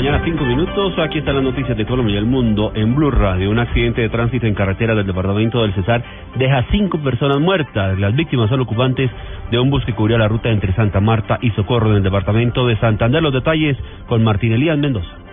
9 de la mañana, 5 minutos. Aquí están las noticias de Colombia y el mundo en Blue Radio. Un accidente de tránsito en carretera del departamento del Cesar deja cinco personas muertas. Las víctimas son ocupantes de un bus que cubría la ruta entre Santa Marta y Socorro en el departamento de Santander. Los detalles con Martín Elías Mendoza.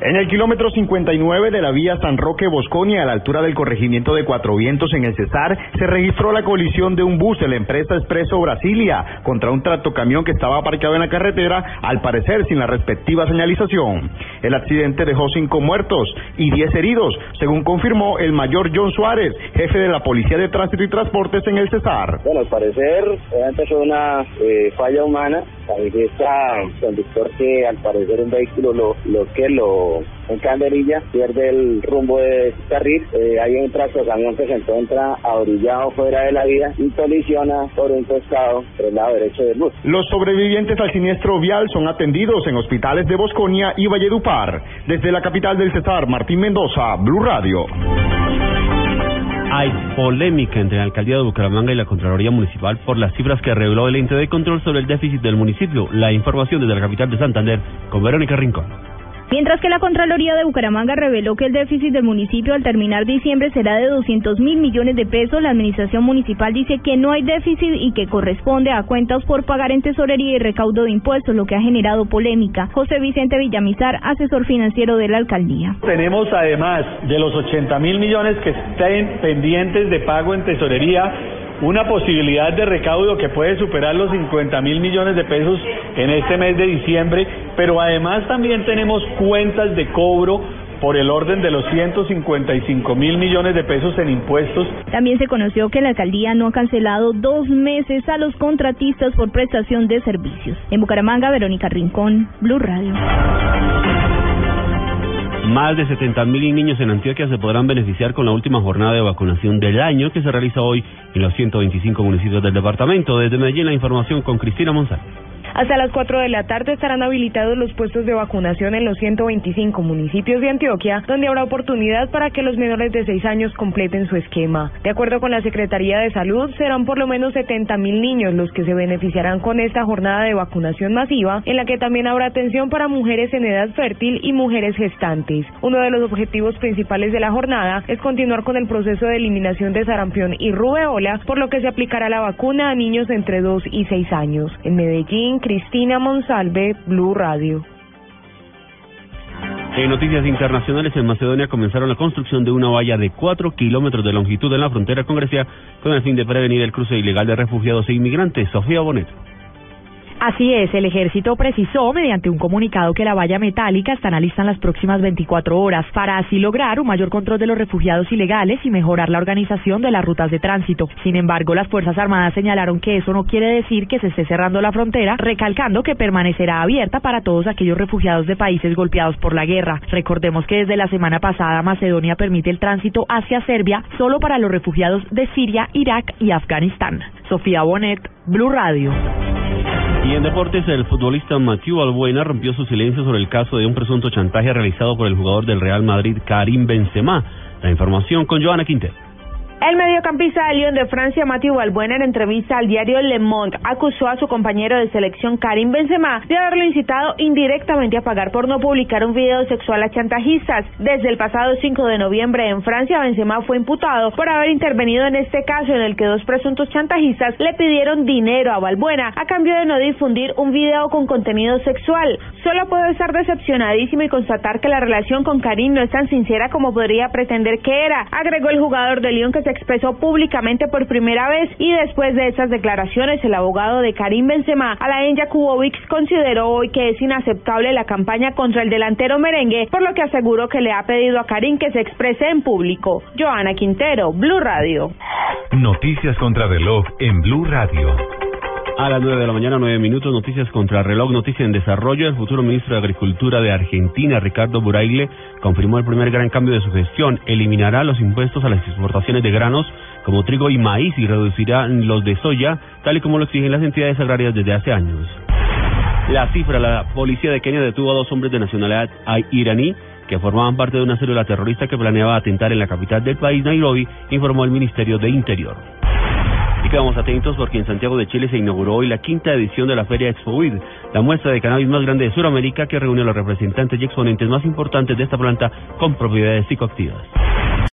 En el kilómetro 59 de la vía San Roque Bosconia, a la altura del corregimiento de Cuatro Vientos en el Cesar, se registró la colisión de un bus de la empresa Expreso Brasilia contra un tractocamión que estaba aparcado en la carretera, al parecer sin la respectiva señalización. El accidente dejó cinco muertos y diez heridos, según confirmó el mayor John Suárez, jefe de la Policía de Tránsito y Transportes en el Cesar. Bueno, al parecer, obviamente fue una eh, falla humana. Esta conductor que al parecer un vehículo lo, lo que lo en canderilla, pierde el rumbo de carril, eh, hay un tractocamión que se encuentra ahorillado fuera de la vía y colisiona por un costado por el lado derecho del bus. Los sobrevivientes al siniestro vial son atendidos en hospitales de Bosconia y Valledupar. Desde la capital del Cesar, Martín Mendoza, Blue Radio. Hay polémica entre la alcaldía de Bucaramanga y la Contraloría Municipal por las cifras que reveló el ente de control sobre el déficit del municipio. La información desde la capital de Santander con Verónica Rincón. Mientras que la Contraloría de Bucaramanga reveló que el déficit del municipio al terminar diciembre será de 200 mil millones de pesos, la administración municipal dice que no hay déficit y que corresponde a cuentas por pagar en tesorería y recaudo de impuestos, lo que ha generado polémica. José Vicente Villamizar, asesor financiero de la alcaldía. Tenemos además de los 80 mil millones que estén pendientes de pago en tesorería, una posibilidad de recaudo que puede superar los 50 mil millones de pesos en este mes de diciembre, pero además también tenemos cuentas de cobro por el orden de los 155 mil millones de pesos en impuestos. También se conoció que la alcaldía no ha cancelado dos meses a los contratistas por prestación de servicios. En Bucaramanga, Verónica Rincón, Blue Radio. Más de 70.000 niños en Antioquia se podrán beneficiar con la última jornada de vacunación del año que se realiza hoy en los 125 municipios del departamento. Desde Medellín la información con Cristina Monzal. Hasta las 4 de la tarde estarán habilitados los puestos de vacunación en los 125 municipios de Antioquia, donde habrá oportunidad para que los menores de 6 años completen su esquema. De acuerdo con la Secretaría de Salud, serán por lo menos 70 mil niños los que se beneficiarán con esta jornada de vacunación masiva, en la que también habrá atención para mujeres en edad fértil y mujeres gestantes. Uno de los objetivos principales de la jornada es continuar con el proceso de eliminación de sarampión y rubeola, por lo que se aplicará la vacuna a niños entre 2 y 6 años. En Medellín, Cristina Monsalve, Blue Radio. En noticias internacionales, en Macedonia comenzaron la construcción de una valla de 4 kilómetros de longitud en la frontera con Grecia con el fin de prevenir el cruce ilegal de refugiados e inmigrantes. Sofía Bonet. Así es, el ejército precisó mediante un comunicado que la valla metálica estará lista en las próximas 24 horas para así lograr un mayor control de los refugiados ilegales y mejorar la organización de las rutas de tránsito. Sin embargo, las Fuerzas Armadas señalaron que eso no quiere decir que se esté cerrando la frontera, recalcando que permanecerá abierta para todos aquellos refugiados de países golpeados por la guerra. Recordemos que desde la semana pasada Macedonia permite el tránsito hacia Serbia solo para los refugiados de Siria, Irak y Afganistán. Sofía Bonet, Blue Radio. Y en deportes, el futbolista Mathieu Albuena rompió su silencio sobre el caso de un presunto chantaje realizado por el jugador del Real Madrid, Karim Benzema. La información con Joana Quintero. El mediocampista de Lyon de Francia, Mathieu Balbuena, en entrevista al diario Le Monde, acusó a su compañero de selección Karim Benzema de haberlo incitado indirectamente a pagar por no publicar un video sexual a chantajistas. Desde el pasado 5 de noviembre en Francia, Benzema fue imputado por haber intervenido en este caso en el que dos presuntos chantajistas le pidieron dinero a Balbuena a cambio de no difundir un video con contenido sexual. Solo puedo estar decepcionadísimo y constatar que la relación con Karim no es tan sincera como podría pretender que era, agregó el jugador de Lyon que se expresó públicamente por primera vez y después de estas declaraciones el abogado de Karim Benzema, Alain Jakubovic, consideró hoy que es inaceptable la campaña contra el delantero merengue, por lo que aseguró que le ha pedido a Karim que se exprese en público. Joana Quintero, Blue Radio. Noticias contra reloj en Blue Radio. A las 9 de la mañana, 9 minutos, noticias contra reloj, noticia en desarrollo. El futuro ministro de Agricultura de Argentina, Ricardo Buraile, confirmó el primer gran cambio de su gestión. Eliminará los impuestos a las exportaciones de granos como trigo y maíz y reducirá los de soya, tal y como lo exigen las entidades agrarias desde hace años. La cifra, la policía de Kenia detuvo a dos hombres de nacionalidad iraní que formaban parte de una célula terrorista que planeaba atentar en la capital del país, Nairobi, informó el Ministerio de Interior. Quedamos atentos porque en Santiago de Chile se inauguró hoy la quinta edición de la Feria ExpoWid, la muestra de cannabis más grande de Sudamérica que reúne a los representantes y exponentes más importantes de esta planta con propiedades psicoactivas.